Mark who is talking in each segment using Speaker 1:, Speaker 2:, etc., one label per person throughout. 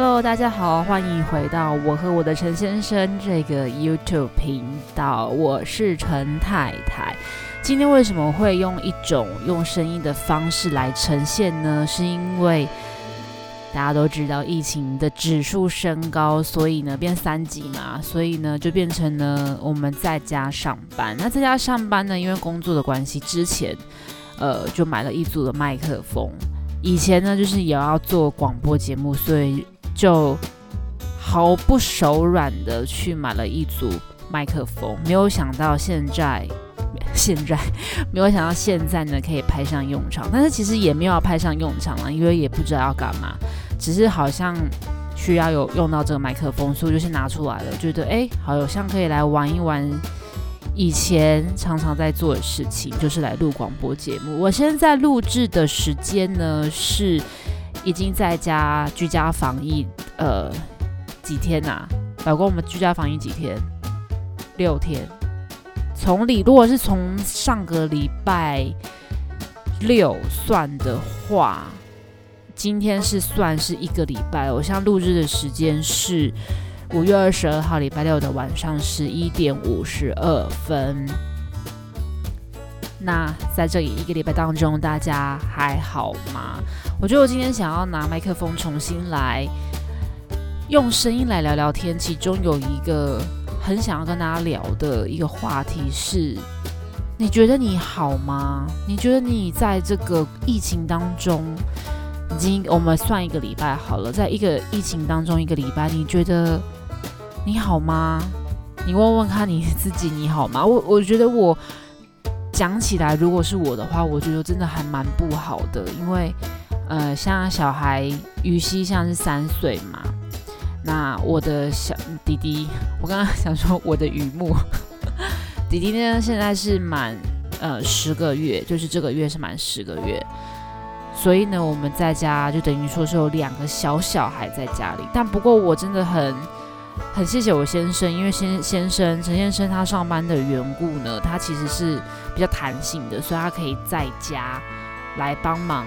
Speaker 1: Hello，大家好，欢迎回到我和我的陈先生这个 YouTube 频道，我是陈太太。今天为什么会用一种用声音的方式来呈现呢？是因为大家都知道疫情的指数升高，所以呢变三级嘛，所以呢就变成了我们在家上班。那在家上班呢，因为工作的关系，之前呃就买了一组的麦克风。以前呢就是也要做广播节目，所以。就毫不手软的去买了一组麦克风，没有想到现在，现在没有想到现在呢可以派上用场，但是其实也没有要派上用场了，因为也不知道要干嘛，只是好像需要有用到这个麦克风，所以就先拿出来了，觉得哎，好像可以来玩一玩以前常常在做的事情，就是来录广播节目。我现在录制的时间呢是。已经在家居家防疫，呃，几天呐？老公，我们居家防疫几天？六天。从理，如果是从上个礼拜六算的话，今天是算是一个礼拜。我像录制的时间是五月二十二号礼拜六的晚上十一点五十二分。那在这里一个礼拜当中，大家还好吗？我觉得我今天想要拿麦克风重新来用声音来聊聊天，其中有一个很想要跟大家聊的一个话题是：你觉得你好吗？你觉得你在这个疫情当中，已经我们算一个礼拜好了，在一个疫情当中一个礼拜，你觉得你好吗？你问问看你自己，你好吗？我我觉得我。讲起来，如果是我的话，我觉得真的还蛮不好的，因为，呃，像小孩雨熙像是三岁嘛，那我的小弟弟，我刚刚想说我的雨木 弟弟呢，现在是满呃十个月，就是这个月是满十个月，所以呢，我们在家就等于说是有两个小小孩在家里，但不过我真的很。很谢谢我先生，因为先先生陈先生他上班的缘故呢，他其实是比较弹性的，所以他可以在家来帮忙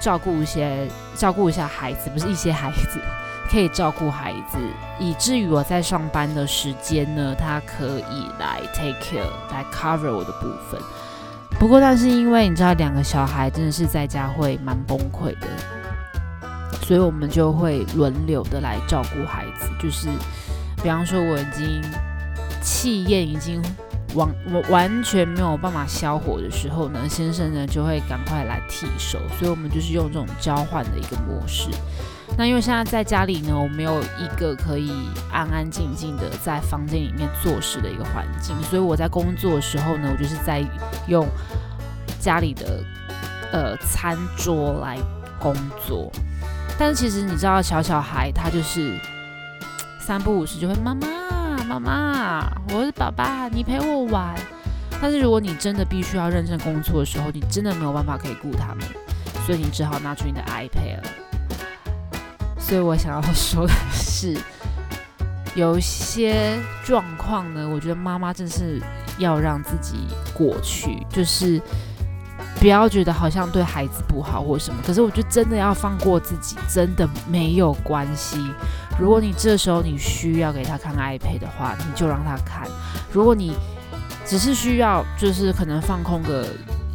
Speaker 1: 照顾一些照顾一下孩子，不是一些孩子 可以照顾孩子，以至于我在上班的时间呢，他可以来 take care 来 cover 我的部分。不过，但是因为你知道两个小孩真的是在家会蛮崩溃的，所以我们就会轮流的来照顾孩子，就是。比方说，我已经气焰已经完完完全没有办法消火的时候呢，先生呢就会赶快来替手，所以我们就是用这种交换的一个模式。那因为现在在家里呢，我没有一个可以安安静静的在房间里面做事的一个环境，所以我在工作的时候呢，我就是在用家里的呃餐桌来工作。但是其实你知道，小小孩他就是。三不五时就会妈妈妈妈，我是爸爸，你陪我玩。但是如果你真的必须要认真工作的时候，你真的没有办法可以顾他们，所以你只好拿出你的 iPad 了。所以我想要说的是，有一些状况呢，我觉得妈妈真是要让自己过去，就是不要觉得好像对孩子不好或什么。可是我觉得真的要放过自己，真的没有关系。如果你这时候你需要给他看 iPad 的话，你就让他看。如果你只是需要，就是可能放空个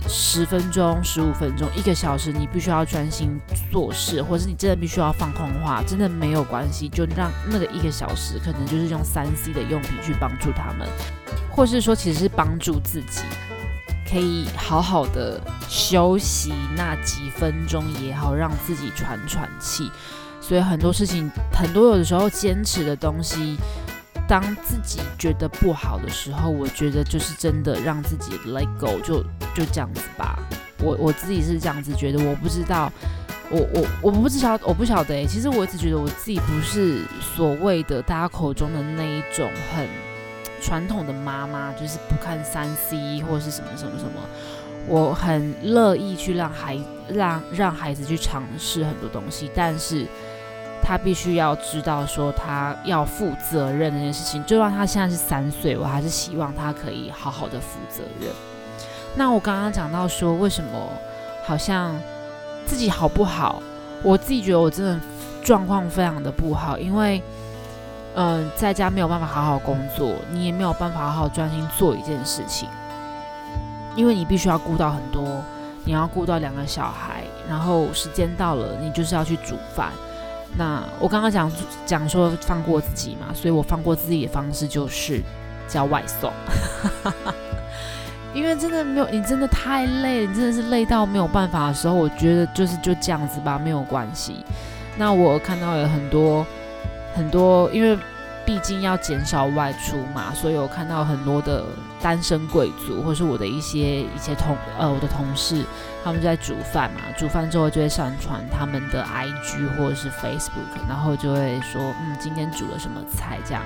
Speaker 1: 十分钟、十五分钟、一个小时，你必须要专心做事，或是你真的必须要放空的话，真的没有关系，就让那个一个小时，可能就是用三 C 的用品去帮助他们，或是说其实是帮助自己，可以好好的休息那几分钟也好，让自己喘喘气。所以很多事情，很多有的时候坚持的东西，当自己觉得不好的时候，我觉得就是真的让自己 let go，就就这样子吧。我我自己是这样子觉得，我不知道，我我我不知道，我不晓得诶。其实我一直觉得我自己不是所谓的大家口中的那一种很传统的妈妈，就是不看三 C 或是什么什么什么。我很乐意去让孩让让孩子去尝试很多东西，但是。他必须要知道，说他要负责任这件事情。就算他现在是三岁，我还是希望他可以好好的负责任。那我刚刚讲到说，为什么好像自己好不好？我自己觉得我真的状况非常的不好，因为嗯，在家没有办法好好工作，你也没有办法好好专心做一件事情，因为你必须要顾到很多，你要顾到两个小孩，然后时间到了，你就是要去煮饭。那我刚刚讲讲说放过自己嘛，所以我放过自己的方式就是叫外送，因为真的没有你真的太累，你真的是累到没有办法的时候，我觉得就是就这样子吧，没有关系。那我看到有很多很多，因为毕竟要减少外出嘛，所以我看到很多的单身贵族，或是我的一些一些同呃我的同事。他们就在煮饭嘛，煮饭之后就会上传他们的 IG 或者是 Facebook，然后就会说，嗯，今天煮了什么菜这样，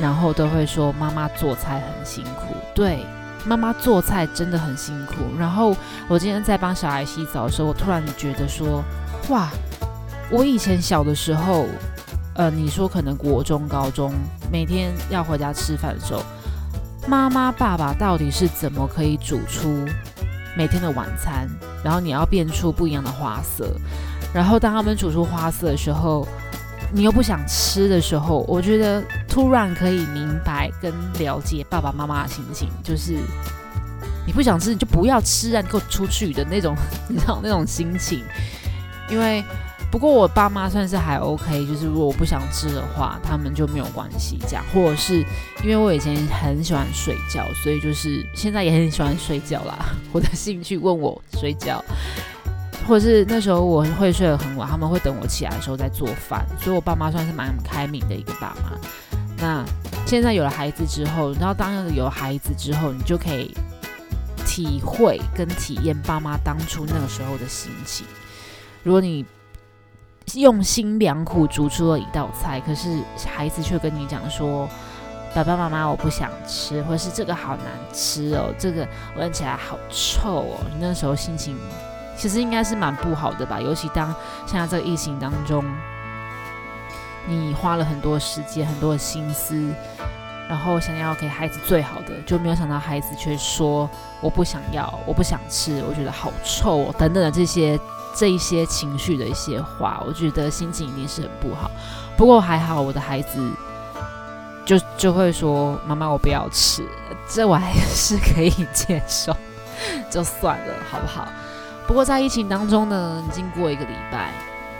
Speaker 1: 然后都会说妈妈做菜很辛苦，对，妈妈做菜真的很辛苦。然后我今天在帮小孩洗澡的时候，我突然觉得说，哇，我以前小的时候，呃，你说可能国中、高中每天要回家吃饭的时候，妈妈、爸爸到底是怎么可以煮出？每天的晚餐，然后你要变出不一样的花色，然后当他们煮出花色的时候，你又不想吃的时候，我觉得突然可以明白跟了解爸爸妈妈的心情，就是你不想吃你就不要吃啊，你给我出去的那种，你知道那种心情，因为。不过我爸妈算是还 OK，就是如果我不想吃的话，他们就没有关系这样，或者是因为我以前很喜欢睡觉，所以就是现在也很喜欢睡觉啦。我的兴趣问我睡觉，或者是那时候我会睡得很晚，他们会等我起来的时候再做饭，所以我爸妈算是蛮开明的一个爸妈。那现在有了孩子之后，然后当有孩子之后，你就可以体会跟体验爸妈当初那个时候的心情。如果你用心良苦煮出了一道菜，可是孩子却跟你讲说：“爸爸妈妈，我不想吃，或者是这个好难吃哦，这个闻起来好臭哦。”你那时候心情其实应该是蛮不好的吧？尤其当现在这个疫情当中，你花了很多时间、很多的心思，然后想要给孩子最好的，就没有想到孩子却说：“我不想要，我不想吃，我觉得好臭哦，等等的这些。”这一些情绪的一些话，我觉得心情一定是很不好。不过还好，我的孩子就就会说：“妈妈，我不要吃。”这我还是可以接受，就算了，好不好？不过在疫情当中呢，经过一个礼拜，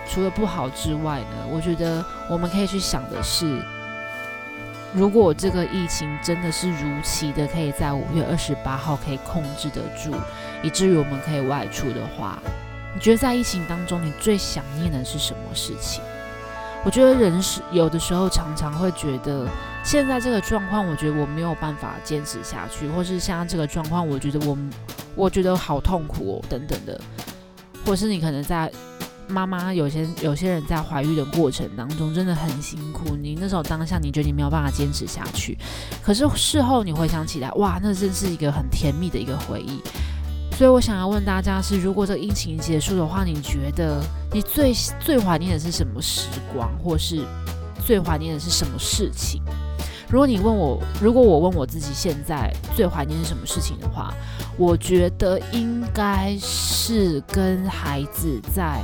Speaker 1: 除了不好之外呢，我觉得我们可以去想的是，如果这个疫情真的是如期的，可以在五月二十八号可以控制得住，以至于我们可以外出的话。你觉得在疫情当中，你最想念的是什么事情？我觉得人是有的时候常常会觉得，现在这个状况，我觉得我没有办法坚持下去，或是现在这个状况，我觉得我我觉得好痛苦哦，等等的。或是你可能在妈妈有些有些人在怀孕的过程当中真的很辛苦，你那时候当下你觉得你没有办法坚持下去，可是事后你回想起来，哇，那真是一个很甜蜜的一个回忆。所以我想要问大家是：如果这个疫情结束的话，你觉得你最最怀念的是什么时光，或是最怀念的是什么事情？如果你问我，如果我问我自己现在最怀念是什么事情的话，我觉得应该是跟孩子在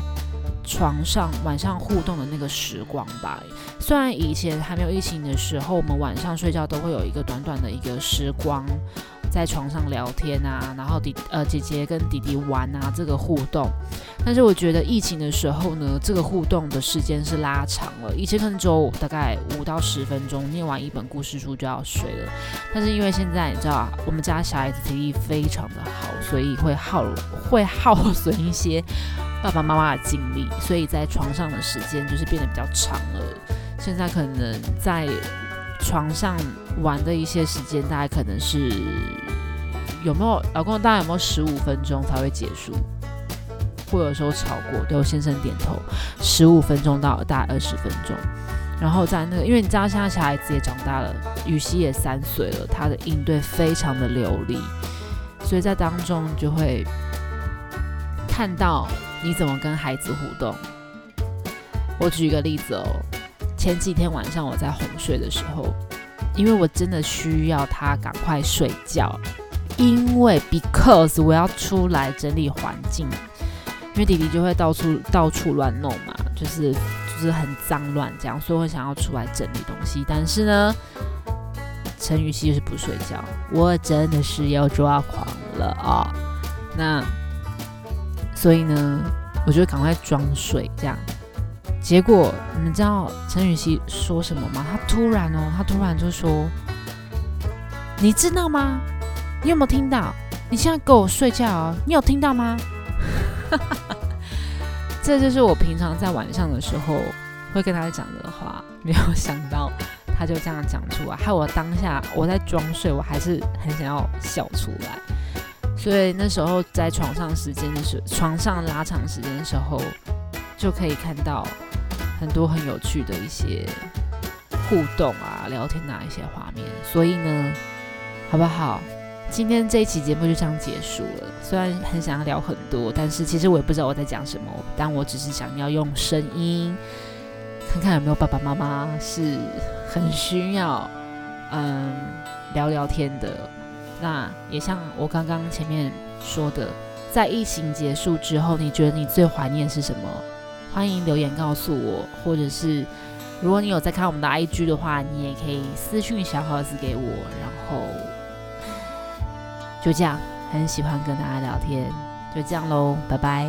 Speaker 1: 床上晚上互动的那个时光吧。虽然以前还没有疫情的时候，我们晚上睡觉都会有一个短短的一个时光。在床上聊天啊，然后弟呃姐姐跟弟弟玩啊，这个互动。但是我觉得疫情的时候呢，这个互动的时间是拉长了。以前可能只有大概五到十分钟，念完一本故事书就要睡了。但是因为现在你知道啊，我们家小孩子体力非常的好，所以会耗会耗损一些爸爸妈妈的精力，所以在床上的时间就是变得比较长了。现在可能在。床上玩的一些时间，大概可能是有没有老公？大概有没有十五分钟才会结束？或有时候超过？对我先生点头，十五分钟到大概二十分钟。然后在那个，因为你知道现在小孩子也长大了，雨熙也三岁了，他的应对非常的流利，所以在当中就会看到你怎么跟孩子互动。我举一个例子哦。前几天晚上我在哄睡的时候，因为我真的需要他赶快睡觉，因为 because 我要出来整理环境，因为弟弟就会到处到处乱弄嘛，就是就是很脏乱这样，所以我想要出来整理东西。但是呢，陈雨希就是不睡觉，我真的是要抓狂了啊！那所以呢，我就赶快装睡这样。结果你们知道陈雨希说什么吗？他突然哦，他突然就说：“你知道吗？你有没有听到？你现在给我睡觉哦，你有听到吗？” 这就是我平常在晚上的时候会跟他讲的话。没有想到他就这样讲出来，害我当下我在装睡，我还是很想要笑出来。所以那时候在床上时间的时，床上拉长时间的时候，就可以看到很多很有趣的一些互动啊、聊天啊一些画面。所以呢，好不好？今天这一期节目就这样结束了。虽然很想要聊很多，但是其实我也不知道我在讲什么。但我只是想要用声音，看看有没有爸爸妈妈是很需要嗯聊聊天的。那也像我刚刚前面说的，在疫情结束之后，你觉得你最怀念是什么？欢迎留言告诉我，或者是如果你有在看我们的 IG 的话，你也可以私讯小盒子给我，然后。就这样，很喜欢跟大家聊天，就这样喽，拜拜。